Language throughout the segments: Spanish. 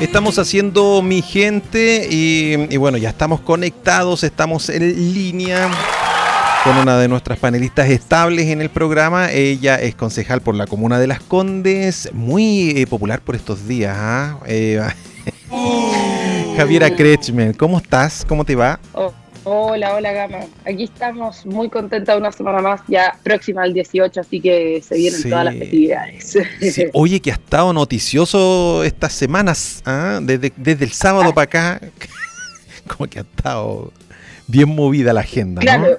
Estamos haciendo mi gente y, bueno, ya estamos conectados, estamos en línea con una de nuestras panelistas estables en el programa. Ella es concejal por la comuna de Las Condes, muy eh, popular por estos días. ¿ah? Eh, Javiera Kretschmer, ¿cómo estás? ¿Cómo te va? Oh, hola, hola Gama. Aquí estamos muy contentas una semana más, ya próxima al 18, así que se vienen todas las festividades. Oye, que ha estado noticioso estas semanas, ¿ah? desde, el sábado para acá, como que ha estado bien movida la agenda. Claro.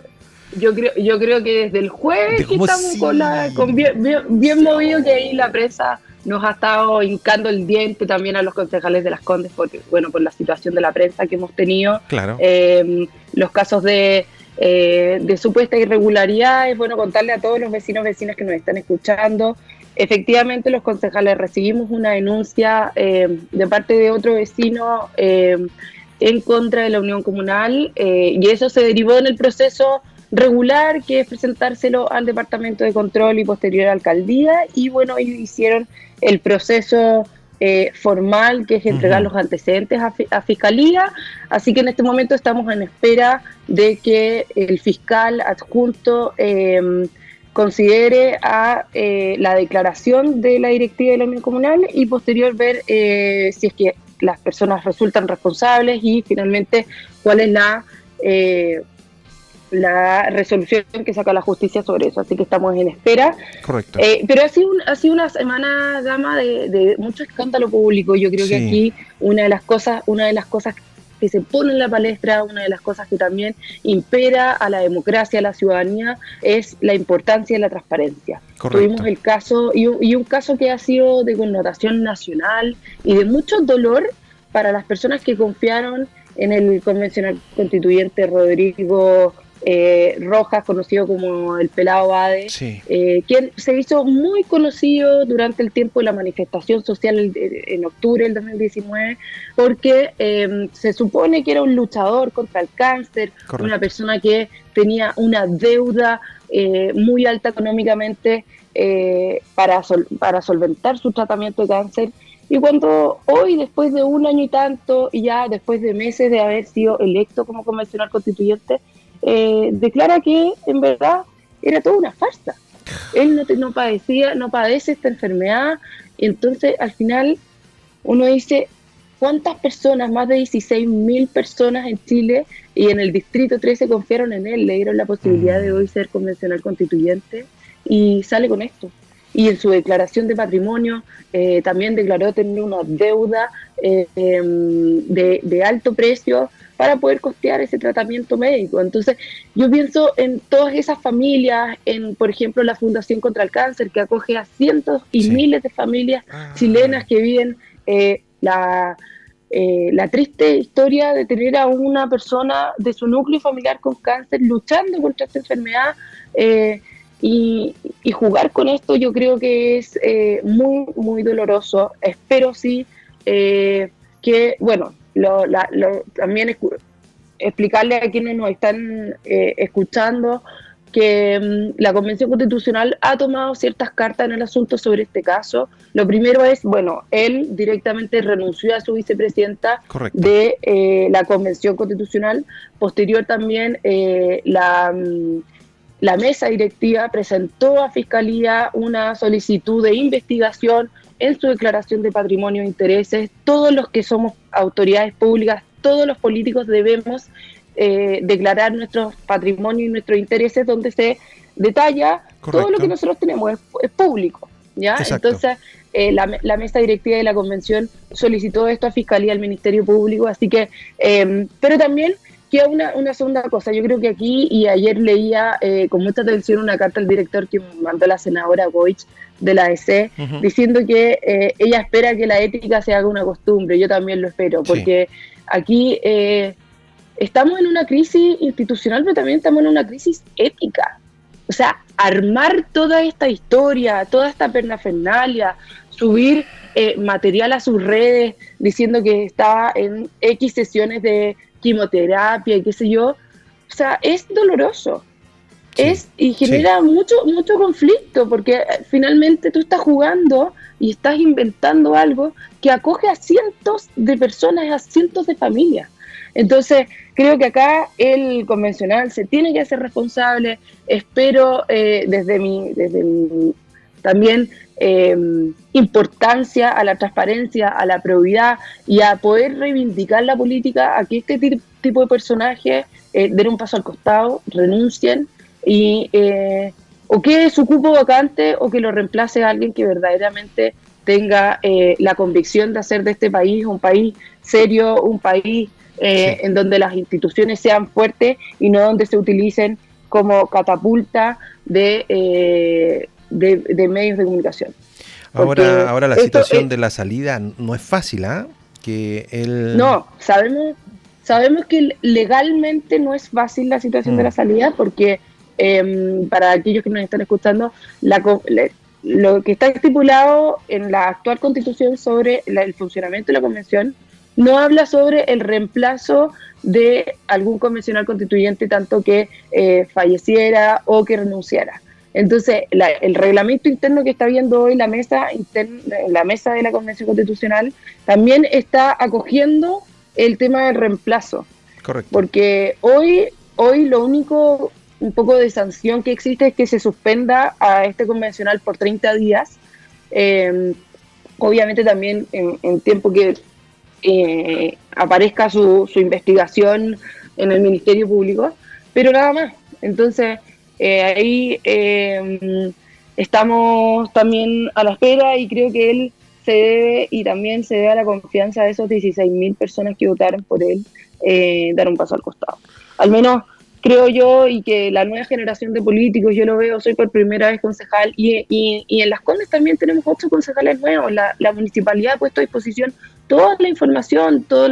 Yo creo, yo creo que desde el jueves estamos con, la, con bien, bien, movido que ahí la prensa nos ha estado hincando el diente también a los concejales de las Condes, porque, bueno, por la situación de la prensa que hemos tenido. Claro. Eh, los casos de, eh, de supuesta irregularidad, es bueno contarle a todos los vecinos vecinas que nos están escuchando. Efectivamente, los concejales recibimos una denuncia eh, de parte de otro vecino en contra de la Unión Comunal y eso se derivó en el proceso regular, que es presentárselo al Departamento de Control y posterior a la alcaldía. Y bueno, ellos hicieron el proceso eh, formal, que es entregar los antecedentes a, Fiscalía. Así que en este momento estamos en espera de que el fiscal adjunto em, considere a eh, la declaración de la directiva de la Unión Comunal y posterior ver eh, si es que las personas resultan responsables y finalmente cuál es la la resolución que saca la justicia sobre eso, así que estamos en espera. Correcto. Eh, pero ha sido, ha sido una semana, Gama, de, mucho escándalo público. Yo creo que aquí una de las cosas, una de las cosas que se pone en la palestra, una de las cosas que también impera a la democracia, a la ciudadanía, es la importancia de la transparencia. Tuvimos el caso, y, y un caso que ha sido de connotación nacional y de mucho dolor para las personas que confiaron en el convencional constituyente Rodrigo eh, Rojas, conocido como el Pelado Bade, eh, quien se hizo muy conocido durante el tiempo de la manifestación social en octubre del 2019, porque em, se supone que era un luchador contra el cáncer, una persona que tenía una deuda eh, muy alta económicamente para, para solventar su tratamiento de cáncer. Y cuando hoy, después de un año y tanto, y ya después de meses de haber sido electo como convencional constituyente, eh, declara que en verdad era toda una farsa. Él no, no padecía, no padece esta enfermedad, y entonces al final uno dice, ¿cuántas personas, más de 16 mil personas en Chile y en el Distrito 13 confiaron en él, le dieron la posibilidad de mm. hoy ser convencional constituyente y sale con esto? Y en su declaración de patrimonio eh, también declaró tener una deuda eh, em, de, de alto precio para poder costear ese tratamiento médico. Entonces, yo pienso en todas esas familias, en, por ejemplo, la Fundación contra el Cáncer, que acoge a cientos y miles de familias ah. chilenas que viven eh, la, eh, la triste historia de tener a una persona de su núcleo familiar con cáncer luchando contra esta enfermedad. Eh, y, jugar con esto yo creo que es muy, muy doloroso. Espero sí que, bueno, lo, también explicarle a quienes nos están eh, escuchando que mm, la Convención Constitucional ha tomado ciertas cartas en el asunto sobre este caso. Lo primero es, bueno, él directamente renunció a su vicepresidenta de eh, la Convención Constitucional. Posterior también eh, la, mm, la mesa directiva presentó a Fiscalía una solicitud de investigación en su declaración de patrimonio e intereses. Todos los que somos autoridades públicas, todos los políticos debemos eh, declarar nuestros patrimonios y nuestros intereses donde se detalla todo lo que nosotros tenemos, es, público. ¿ya? Entonces, eh, la, mesa directiva de la convención solicitó esto a Fiscalía, al Ministerio Público, así que, eh, pero también Queda una, una segunda cosa, yo creo que aquí, y ayer leía eh, con mucha atención una carta al director que mandó la senadora Goich de la EC, diciendo que eh, ella espera que la ética se haga una costumbre, yo también lo espero, porque aquí eh, estamos en una crisis institucional, pero también estamos en una crisis ética. O sea, armar toda esta historia, toda esta pernafernalia, subir material a sus redes diciendo que estaba en X sesiones de quimioterapia y qué sé yo. O sea, es doloroso. es y genera mucho mucho conflicto porque finalmente tú estás jugando y estás inventando algo que acoge a cientos de personas, a cientos de familias. Entonces, creo que acá el convencional se tiene que hacer responsable. Espero eh, desde mi, desde también em, importancia a la transparencia, a la probidad y a poder reivindicar la política a que este tipo de personajes eh, den un paso al costado, renuncien y eh, o que su cupo vacante o que lo reemplace a alguien que verdaderamente tenga eh, la convicción de hacer de este país un país serio, un país eh, en donde las instituciones sean fuertes y no donde se utilicen como catapulta de, eh, de, medios de comunicación. ahora, ahora la situación de la salida no es fácil, ¿ah? Que el... No, sabemos, sabemos que legalmente no es fácil la situación de la mm. salida porque Em, para aquellos que nos están escuchando, lo que está estipulado en la actual constitución sobre el funcionamiento de la convención no habla sobre el reemplazo de algún convencional constituyente tanto que eh, falleciera o que renunciara. Entonces, el reglamento interno que está viendo hoy la mesa, la mesa de la Convención Constitucional también está acogiendo el tema del reemplazo. Correcto. Porque hoy, hoy lo único un poco de sanción que existe es que se suspenda a este convencional por 30 días. Eh, obviamente también en, tiempo que eh, aparezca su, investigación en el Ministerio Público, pero nada más. Entonces, eh, ahí estamos también a la espera y creo que él se debe y también se debe a la confianza de esos 16.000 personas que votaron por él dar un paso al costado. Al menos creo yo, y que la nueva generación de políticos, yo lo veo, soy por primera vez concejal, y, y, en Las Condes también tenemos ocho concejales nuevos, la, municipalidad ha puesto a disposición toda la información, todos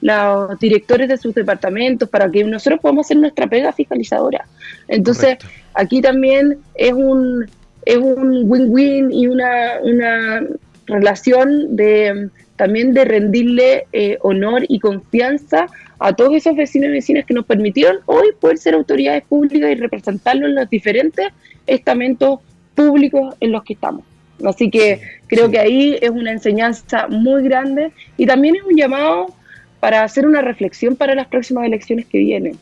los, directores de sus departamentos, para que nosotros podamos hacer nuestra pega fiscalizadora. Entonces, aquí también es un es un win-win y una, una relación de también de rendirle eh, honor y confianza a todos esos vecinos y vecinas que nos permitieron hoy poder ser autoridades públicas y representarlos en los diferentes estamentos públicos en los que estamos. Así que creo que ahí es una enseñanza muy grande y también es un llamado para hacer una reflexión para las próximas elecciones que vienen.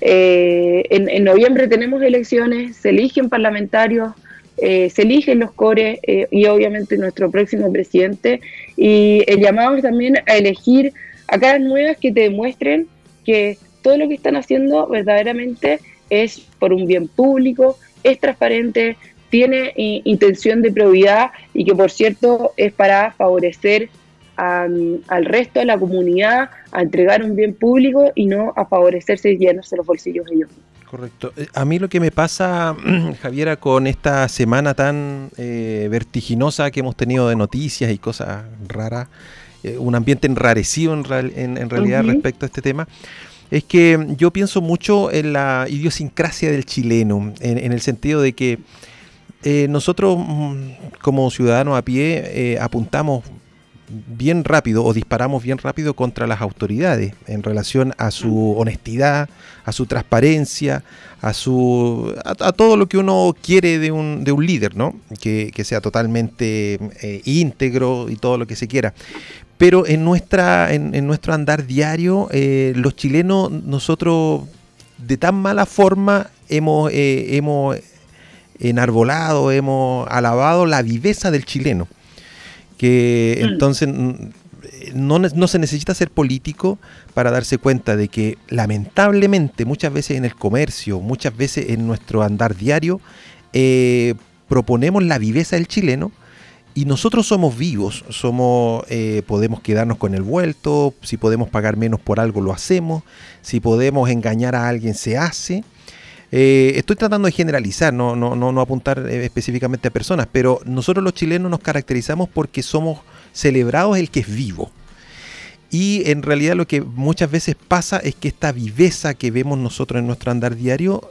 Eh, en, noviembre tenemos elecciones, se eligen parlamentarios, eh, se eligen los cores eh, y obviamente nuestro próximo presidente. Y el llamado es también a elegir a caras nuevas que te demuestren que todo lo que están haciendo verdaderamente es por un bien público, es transparente, tiene intención de probidad y que por cierto es para favorecer al resto de la comunidad a entregar un bien público y no a favorecerse y llenarse los bolsillos ellos. Correcto. Eh, a mí lo que me pasa, Javiera, con esta semana tan eh, vertiginosa que hemos tenido de noticias y cosas raras, eh, un ambiente enrarecido en, realidad respecto a este tema, es que yo pienso mucho en la idiosincrasia del chileno, en, el sentido de que eh, nosotros mm, como ciudadanos a pie eh, apuntamos bien rápido o disparamos bien rápido contra las autoridades en relación a su honestidad, a su transparencia, a su a, todo lo que uno quiere de un, de un líder, ¿no? Que, sea totalmente íntegro y todo lo que se quiera. Pero en, nuestra, en, nuestro andar diario, eh, los chilenos, nosotros de tan mala forma hemos, eh, hemos enarbolado, hemos alabado la viveza del chileno. Que mm. entonces no, no, se necesita ser político para darse cuenta de que lamentablemente muchas veces en el comercio, muchas veces en nuestro andar diario, eh, proponemos la viveza del chileno y nosotros somos vivos, somos, eh, podemos quedarnos con el vuelto, si podemos pagar menos por algo lo hacemos, si podemos engañar a alguien se hace. Eh, estoy tratando de generalizar, no, apuntar eh, específicamente a personas, pero nosotros los chilenos nos caracterizamos porque somos celebrados el que es vivo. Y en realidad lo que muchas veces pasa es que esta viveza que vemos nosotros en nuestro andar diario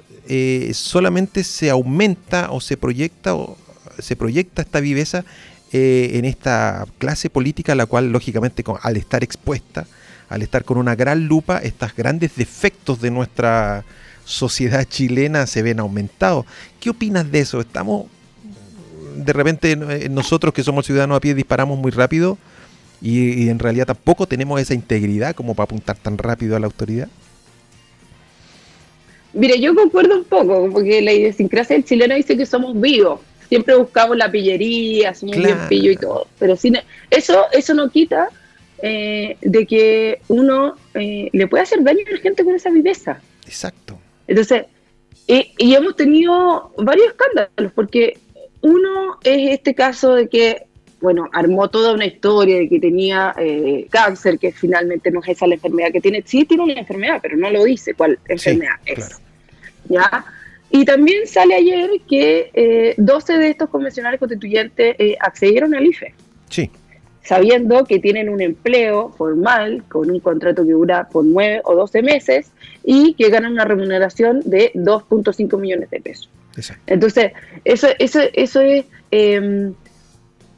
solamente se aumenta o se proyecta o se proyecta esta viveza eh, en esta clase política, la cual lógicamente al estar expuesta, al estar con una gran lupa, estos grandes defectos de nuestra sociedad chilena se ven aumentados. ¿Qué opinas de eso? ¿Estamos de repente eh, nosotros que somos ciudadanos a pie disparamos muy rápido y, en realidad tampoco tenemos esa integridad como para apuntar tan rápido a la autoridad. Mire, yo concuerdo un poco, porque la idiosincrasia del chileno dice que somos vivos. Siempre buscamos la pillería, somos bien pillo y todo. Pero sin, eso, eso no quita eh, de que uno eh, le puede hacer daño a la gente con esa viveza. Exacto. Entonces, y, y hemos tenido varios escándalos, porque uno es este caso de que, bueno, armó toda una historia de que tenía eh, cáncer, que finalmente no es esa la enfermedad que tiene. Sí tiene una enfermedad, pero no lo dice cuál enfermedad es. ¿Ya? Y también sale ayer que eh, 12 de estos convencionales constituyentes eh, accedieron al IFE. Sí. Sabiendo que tienen un empleo formal con un contrato que dura por 9 o 12 meses y que ganan una remuneración de 2.5 millones de pesos. Entonces, eso, eso, eso es em,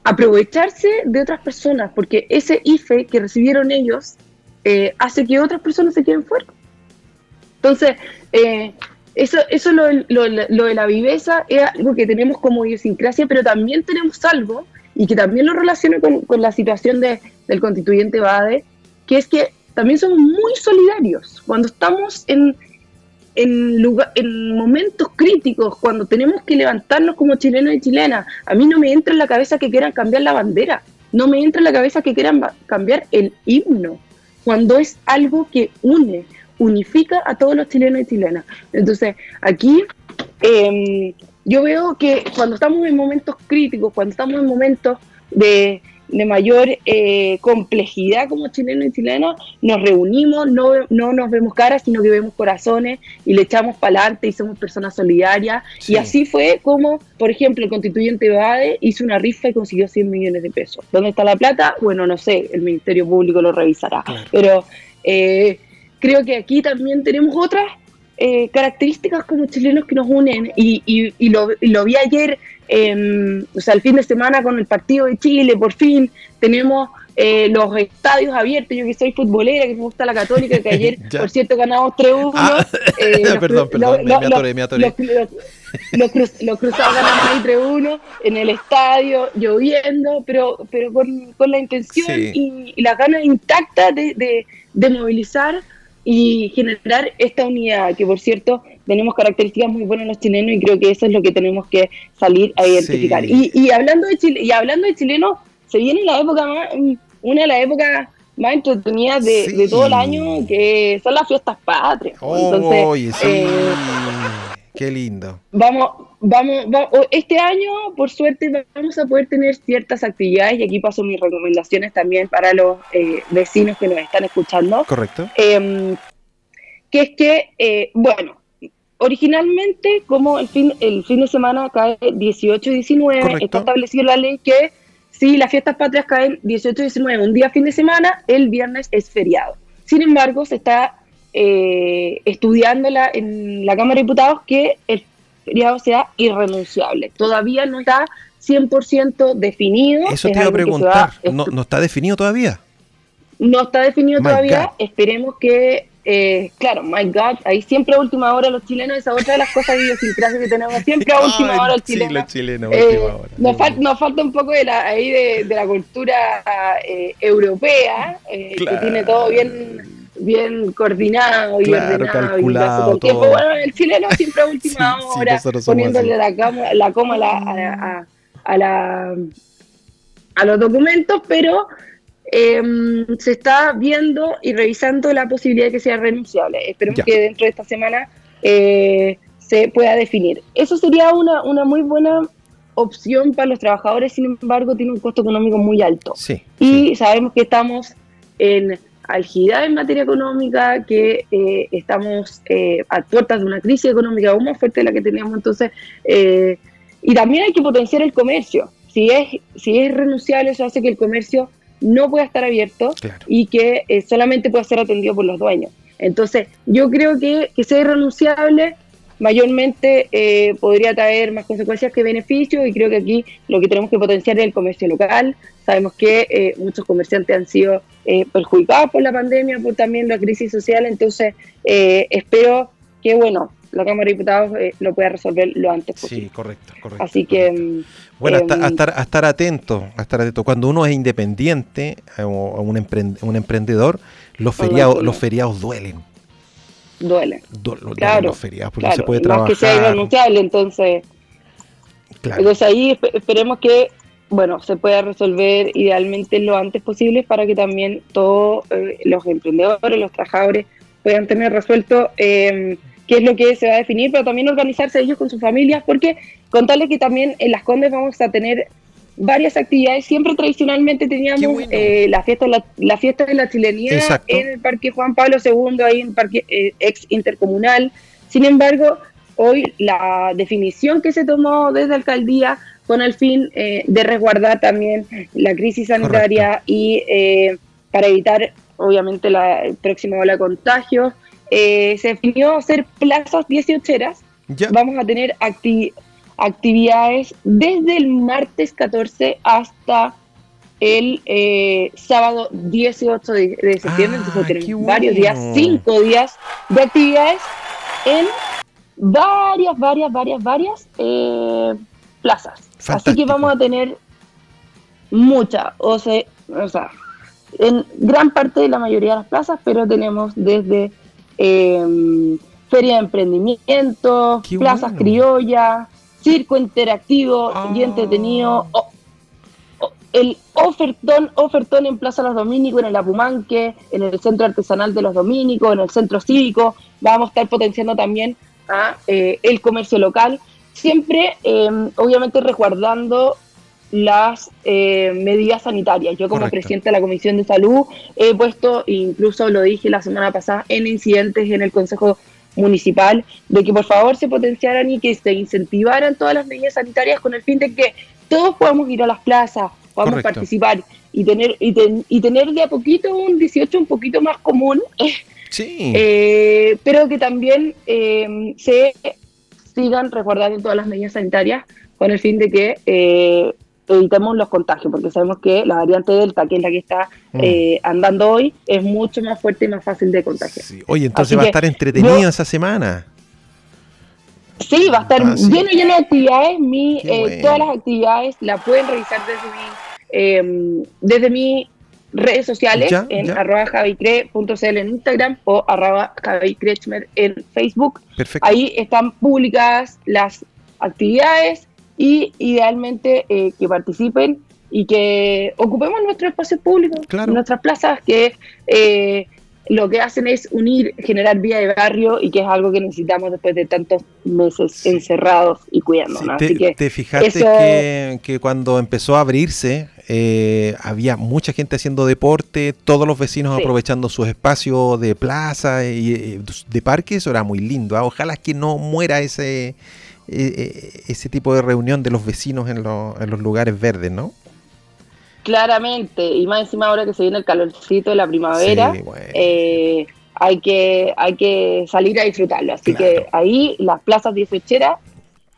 aprovecharse de otras personas, porque ese IFE que recibieron ellos eh, hace que otras personas se queden fuera. Entonces, eh, eso, eso lo, lo, de la viveza es algo que tenemos como idiosincrasia, pero también tenemos algo, y que también lo relaciona con, con la situación de, del constituyente Bade, que es que también somos muy solidarios. Cuando estamos en, en, lugar, en momentos críticos, cuando tenemos que levantarnos como chilenos y chilenas, a mí no me entra en la cabeza que quieran cambiar la bandera, no me entra en la cabeza que quieran cambiar el himno, cuando es algo que une, unifica a todos los chilenos y chilenas. Entonces, aquí em, yo veo que cuando estamos en momentos críticos, cuando estamos en momentos de, de mayor eh, complejidad como chilenos y chilenas, nos reunimos, no, no nos vemos caras, sino que vemos corazones y le echamos para adelante y somos personas solidarias. Y así fue como, por ejemplo, el constituyente Bade hizo una rifa y consiguió 100 millones de pesos. ¿Dónde está la plata? Bueno, no sé, el Ministerio Público lo revisará. Pero eh, creo que aquí también tenemos otras eh, características como chilenos que nos unen y, y, lo, lo, vi ayer, eh, o sea, el fin de semana con el partido de Chile, por fin tenemos eh, los estadios abiertos, yo que soy futbolera, que me gusta la católica, que ayer, por cierto, ganamos 3-1. Ah, perdón, perdón, me, atoré, me atoré. Los, los, cruzados ganamos ahí 3-1 en el estadio, lloviendo, pero, pero con, con la intención y, y, las ganas intactas de, de, de movilizar y generar esta unidad, que por cierto tenemos características muy buenas los chilenos y creo que eso es lo que tenemos que salir a identificar. Y, y, hablando de Chile, y hablando de chilenos, se viene la época más, una de las épocas más entretenidas de, de todo el año, que son las fiestas patrias. Entonces, eh, Qué lindo. Vamos, vamos, este año, por suerte, vamos a poder tener ciertas actividades y aquí paso mis recomendaciones también para los eh, vecinos que nos están escuchando. Correcto. Em, que es que, eh, bueno, originalmente, como el fin, el fin de semana cae 18 y 19, está establecido la ley que si las fiestas patrias caen 18 y 19, un día fin de semana, el viernes es feriado. Sin embargo, se está eh, estudiándola en la Cámara de Diputados que el feriado sea irrenunciable. Todavía no está 100% definido. Eso te iba a preguntar, ¿No, ¿No, está definido todavía? No está definido todavía, esperemos que, eh, claro, my God, ahí siempre a última hora los chilenos, esa otra de las cosas de idiosincrasia que tenemos, siempre a última hora el chileno. chileno eh, hora. Nos, falta un poco de la, ahí de, la cultura eh, europea, que tiene todo bien bien coordinado y ordenado calculado, y todo. Bueno, el chileno siempre a última hora, poniéndole la, cama, la coma a, la, a, la, a los documentos, pero em, se está viendo y revisando la posibilidad de que sea renunciable. Esperemos que dentro de esta semana eh, se pueda definir. Eso sería una, una muy buena opción para los trabajadores, sin embargo, tiene un costo económico muy alto. y sabemos que estamos en algidad en materia económica, que eh, estamos eh, a puertas de una crisis económica aún más fuerte de la que teníamos entonces, eh, y también hay que potenciar el comercio. Si es, si es renunciable, eso hace que el comercio no pueda estar abierto y que solamente pueda ser atendido por los dueños. Entonces, yo creo que, que sea irrenunciable mayormente eh, podría traer más consecuencias que beneficios y creo que aquí lo que tenemos que potenciar es el comercio local. Sabemos que eh, muchos comerciantes han sido eh, perjudicados por la pandemia, por también la crisis social, entonces espero que, bueno, la Cámara de Diputados eh, lo pueda resolver lo antes posible. Sí, correcto, correcto. Así que... Bueno, a, em, estar, a, estar, atento, a estar atento. Cuando uno es independiente o un, emprendedor, los feriados, los feriados duelen. Duelen. claro, los feriados, porque se puede trabajar. Más que sea irrenunciable, entonces... Claro. Entonces ahí esperemos que bueno, se pueda resolver idealmente lo antes posible para que también todos eh, los emprendedores, los trabajadores puedan tener resuelto eh, qué es lo que se va a definir, pero también organizarse ellos con sus familias, porque contarles que también en Las Condes vamos a tener varias actividades. Siempre tradicionalmente teníamos eh, la, fiesta, la, fiesta de la chilenía en el Parque Juan Pablo II, ahí en el Parque ex intercomunal. Sin embargo, hoy la definición que se tomó desde la alcaldía con el fin eh, de resguardar también la crisis sanitaria y eh, para evitar, obviamente, la próxima ola de contagios. Eh, se definió hacer plazas 18 Vamos a tener actividades desde el martes 14 hasta el sábado 18 de, septiembre. Entonces ah, tenemos varios días, cinco días de actividades en varias, varias, varias, varias plazas. Así que vamos a tener mucha, o sea, en gran parte de la mayoría de las plazas, pero tenemos desde em, feria de emprendimiento, plazas criollas, circo interactivo y ah. entretenido, el ofertón, ofertón en Plaza Los Domínicos, en el Apumanque, en el Centro Artesanal de los Domínicos, en el Centro Cívico, vamos a estar potenciando también a eh, el comercio local siempre em, obviamente resguardando las eh, medidas sanitarias. Yo como presidente de la Comisión de Salud he puesto, incluso lo dije la semana pasada, en incidentes en el Consejo Municipal, de que por favor se potenciaran y que se incentivaran todas las medidas sanitarias con el fin de que todos podamos ir a las plazas, podamos participar y tener, y, tener de a poquito un 18 un poquito más común. Sí. Eh, pero que también em, se sigan resguardando todas las medidas sanitarias con el fin de que eh, evitemos los contagios, porque sabemos que la variante Delta, que es la que está mm. eh, andando hoy, es mucho más fuerte y más fácil de contagiar. Oye, entonces va a estar entretenida esa semana. Sí, va a estar ah, lleno, lleno de actividades. Mi, eh, Todas las actividades las pueden revisar desde mi, desde mi redes sociales en arroba javicre.cl en Instagram o arroba en Facebook. Ahí están publicadas las actividades y idealmente eh, que participen y que ocupemos nuestro espacio público, nuestras plazas, que eh, lo que hacen es unir, generar vía de barrio y que es algo que necesitamos después de tantos meses encerrados y cuidándonos. te, te, fijaste que, que, cuando empezó a abrirse eh, había mucha gente haciendo deporte, todos los vecinos aprovechando sus espacios de plaza y eh, de parque, eso era muy lindo. ¿ah? Ojalá que no muera ese, eh, ese tipo de reunión de los vecinos en, en los lugares verdes, ¿no? Claramente, y más encima ahora que se viene el calorcito de la primavera, hay, que, hay que salir a disfrutarlo. Así que ahí, las plazas 18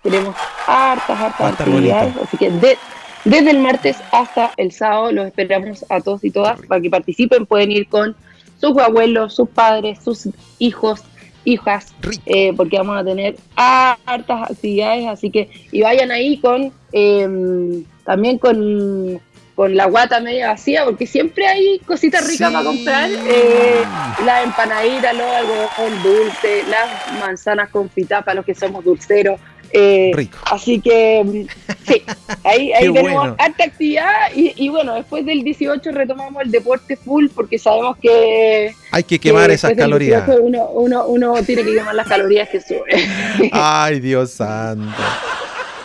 tenemos hartas, hartas actividades. Así que de, desde el martes hasta el sábado los esperamos a todos y todas para que participen. Pueden ir con sus abuelos, sus padres, sus hijos, hijas, eh, porque vamos a tener hartas actividades. Así que, y vayan ahí con em, también con, con la guata media vacía, porque siempre hay cositas ricas para comprar. Eh, la empanadita, los algodón dulce, las manzanas con para los que somos dulceros. Eh, Rico. Así que sí, ahí, ahí tenemos alta actividad y, bueno, después del 18 retomamos el deporte full porque sabemos que... Hay que quemar esas calorías. Uno, uno, uno tiene que quemar las calorías que sube. Ay, Dios santo.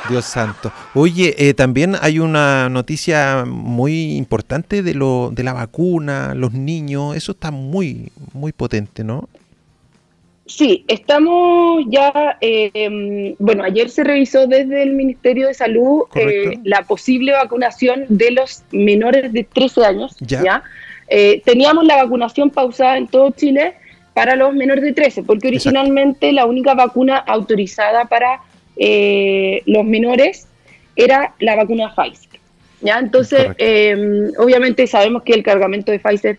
Dios santo. Oye, eh, también hay una noticia muy importante de, lo, de la vacuna, los niños, eso está muy, muy potente, ¿no? Sí, estamos ya, eh, bueno, ayer se revisó desde el Ministerio de Salud eh, la posible vacunación de los menores de 13 años. Ya. Eh, teníamos la vacunación pausada en todo Chile para los menores de 13, porque originalmente la única vacuna autorizada para los menores era la vacuna Pfizer. ¿ya? Entonces, obviamente sabemos que el cargamento de Pfizer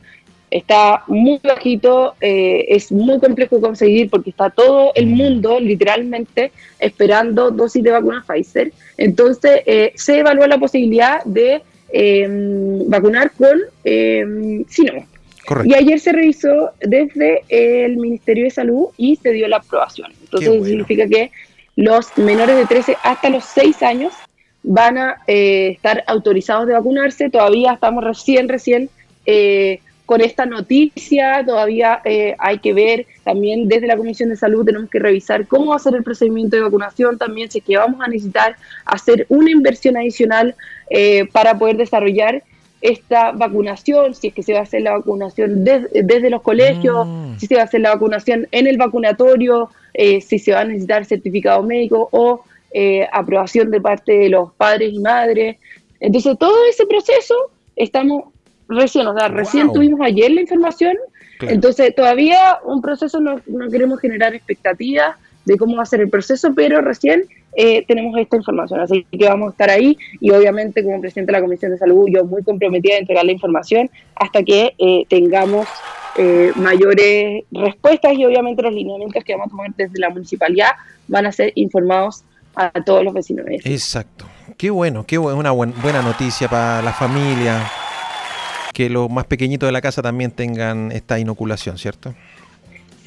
está muy bajito, eh, es muy complejo conseguir porque está todo el mundo literalmente esperando dosis de vacuna Pfizer. Entonces eh, se evaluó la posibilidad de em, vacunar con eh, Sinovac. Y ayer se revisó desde el Ministerio de Salud y se dio la aprobación. Entonces significa que los menores de 13 hasta los 6 años van a eh, estar autorizados de vacunarse. Todavía estamos recién, recién eh, con esta noticia. Todavía eh, hay que ver también desde la Comisión de Salud tenemos que revisar cómo va a ser el procedimiento de vacunación. También sé que vamos a necesitar hacer una inversión adicional para poder desarrollar esta vacunación, si es que se va a hacer la vacunación desde los colegios, mm. si se va a hacer la vacunación en el vacunatorio, eh, si se va a necesitar certificado médico o eh, aprobación de parte de los padres y madres. Entonces, todo ese proceso estamos recién, o sea, recién tuvimos ayer la información, entonces todavía un proceso no, no queremos generar expectativas de cómo va a ser el proceso, pero recién eh, tenemos esta información. Así que vamos a estar ahí y obviamente como presidente de la Comisión de Salud yo muy comprometida a entregar la información hasta que eh, tengamos eh, mayores respuestas y obviamente los lineamientos que vamos a tomar desde la municipalidad van a ser informados a todos los vecinos. Exacto. Qué bueno, qué bueno, una buena noticia para la familia, que los más pequeñitos de la casa también tengan esta inoculación, ¿cierto?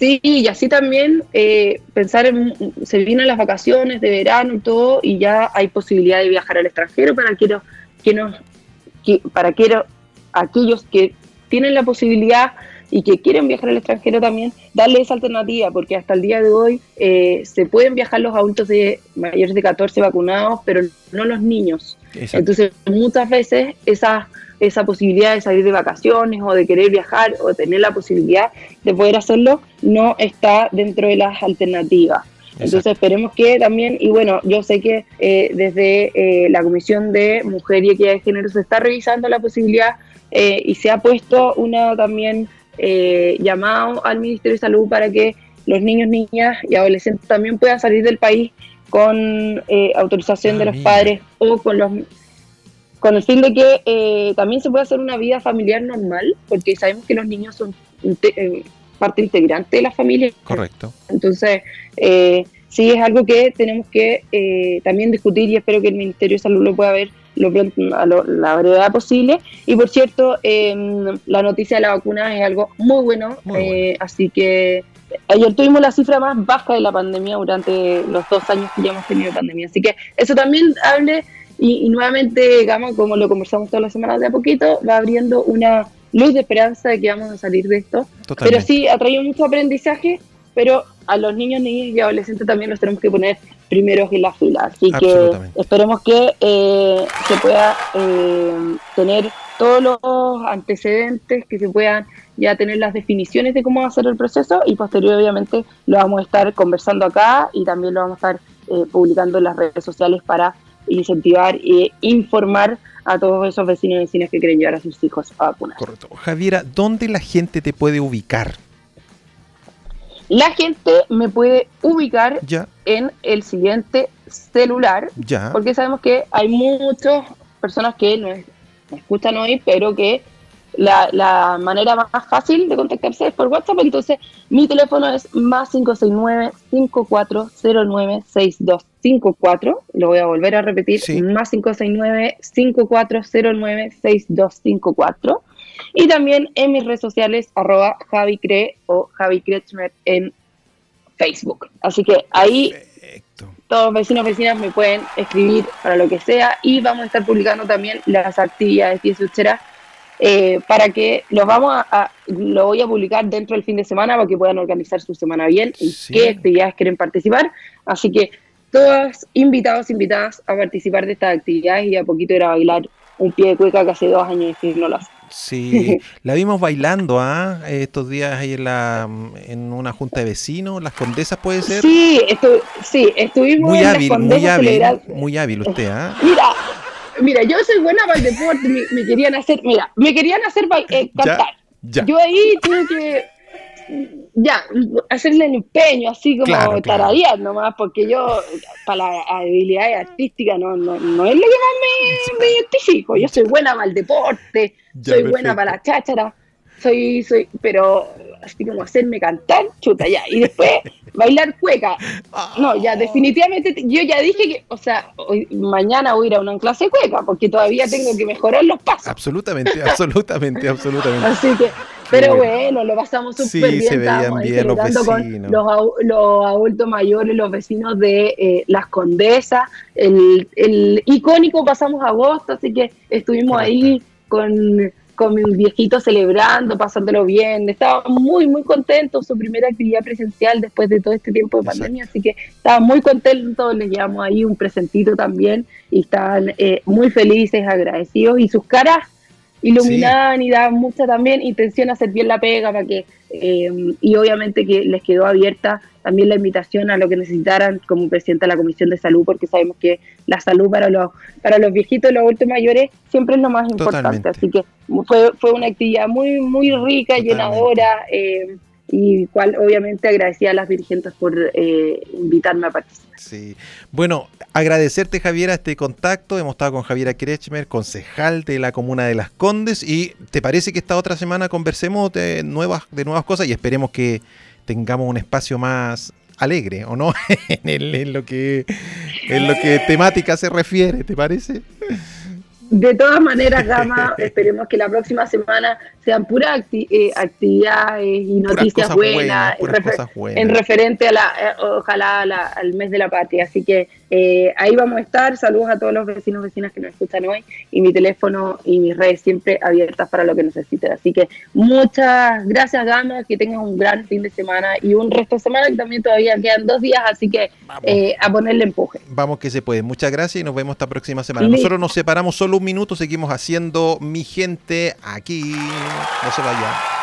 Sí, y así también eh, pensar en, se vienen las vacaciones de verano y todo, y ya hay posibilidad de viajar al extranjero para que, que nos, para que, aquellos que tienen la posibilidad y que quieren viajar al extranjero también, darle esa alternativa, porque hasta el día de hoy eh, se pueden viajar los adultos de mayores de 14 vacunados, pero no los niños. Entonces, muchas veces esas esa posibilidad de salir de vacaciones o de querer viajar o tener la posibilidad de poder hacerlo, no está dentro de las alternativas. Entonces esperemos que también, y bueno, yo sé que eh, desde eh, la Comisión de Mujer y Equidad de Género se está revisando la posibilidad eh, y se ha puesto una también llamado al Ministerio de Salud para que los niños, niñas y adolescentes también puedan salir del país con autorización de los ah, padres o con los con el fin de que eh, también se pueda hacer una vida familiar normal, porque sabemos que los niños son eh, parte integrante de la familia. Correcto. Entonces, eh, sí es algo que tenemos que eh, también discutir y espero que el Ministerio de Salud lo pueda ver lo a la brevedad posible. Y por cierto, em, la noticia de la vacuna es algo muy bueno, así que ayer tuvimos la cifra más baja de la pandemia durante los dos años que ya hemos tenido pandemia. Así que eso también hable y, nuevamente, Gama, como lo conversamos todas las semanas de a poquito, va abriendo una luz de esperanza de que vamos a salir de esto. Pero sí, ha traído mucho aprendizaje, pero a los niños, niñas y adolescentes también los tenemos que poner primeros en la fila. Así que esperemos que eh, se pueda eh, tener todos los antecedentes, que se puedan ya tener las definiciones de cómo va a ser el proceso y posterior obviamente lo vamos a estar conversando acá y también lo vamos a estar eh, publicando en las redes sociales para incentivar e informar a todos esos vecinos y vecinas que quieren llevar a sus hijos a vacunar. Correcto. Javiera, ¿dónde la gente te puede ubicar? La gente me puede ubicar en el siguiente celular, ya. porque sabemos que hay muchas personas que no, escuchan hoy, pero que la, la, manera más fácil de contactarse es por WhatsApp. Entonces, mi teléfono es más 569-5409-6254. Lo voy a volver a repetir: más 569-5409-6254. Y también en mis redes sociales, arroba Javi Cre o Javi Kretschmer en Facebook. Así que ahí todos vecinos vecinas me pueden escribir para lo que sea y vamos a estar publicando también las actividades y eh, para que los vamos a, lo voy a publicar dentro del fin de semana para que puedan organizar su semana bien y qué actividades quieren participar. Así que todos invitados, invitadas a participar de estas actividades y a poquito ir a bailar un pie de cueca que hace dos años que no lo hace. Sí, la vimos bailando ¿ah? estos días ahí en, la, en una junta de vecinos, las condesas puede ser. Sí, sí estuvimos muy hábil, muy hábil, muy hábil usted, ¿ah? Mira, mira, yo soy buena para el deporte, me, querían hacer, mira, me querían hacer eh, cantar. Yo ahí tuve que ya, hacerle el empeño, así como taradear nomás, porque yo, para la habilidad artística, no, no, no es lo que más me, me identifico. Yo soy buena para el deporte, soy buena para la cháchara. Soy, soy, pero así como hacerme cantar, chuta, ya. Y después bailar cueca. No, ya, definitivamente, yo ya dije que, o sea, hoy, mañana voy a ir a una clase de cueca, porque todavía tengo que mejorar los pasos. Absolutamente, absolutamente, absolutamente. Así que, pero bueno, lo pasamos súper bien. Se veían bien los vecinos. Con los, adultos mayores, los vecinos de eh, Las Condesas. El, el icónico pasamos agosto, así que estuvimos ahí con con mi viejito celebrando, pasándolo bien. Estaba muy, muy contento, su primera actividad presencial después de todo este tiempo de pandemia, así que estaba muy contento, les llevamos ahí un presentito también y estaban eh, muy felices, agradecidos y sus caras iluminaban y daban mucha también intención a hacer bien la pega para que eh, y obviamente que les quedó abierta también la invitación a lo que necesitaran como presidenta de la Comisión de Salud, porque sabemos que la salud para los, para los viejitos y los adultos mayores siempre es lo más importante. Así que fue, fue una actividad muy, muy rica, llenadora. Eh, y cual obviamente agradecía a las dirigentes por eh, invitarme a participar. Sí, bueno, agradecerte Javiera este contacto, hemos estado con Javiera Krechmer, concejal de la comuna de Las Condes, y ¿te parece que esta otra semana conversemos de nuevas, de nuevas cosas y esperemos que tengamos un espacio más alegre, ¿o no? en, lo que en lo que temática se refiere, ¿te parece? De todas maneras, Gama, esperemos que la próxima semana sean puras eh, actividades y noticias buenas, en referente a la, eh, ojalá al mes de la patria. Así que eh, ahí vamos a estar. Saludos a todos los vecinos vecinas que nos escuchan hoy y mi teléfono y mis redes siempre abiertas para lo que necesiten. Así que muchas gracias, Gama, que tengan un gran fin de semana y un resto de semana que también todavía quedan dos días, así que a ponerle empuje. Vamos que se puede. Muchas gracias y nos vemos esta próxima semana. Nosotros nos separamos solo un minuto, seguimos haciendo mi gente aquí. No se vaya.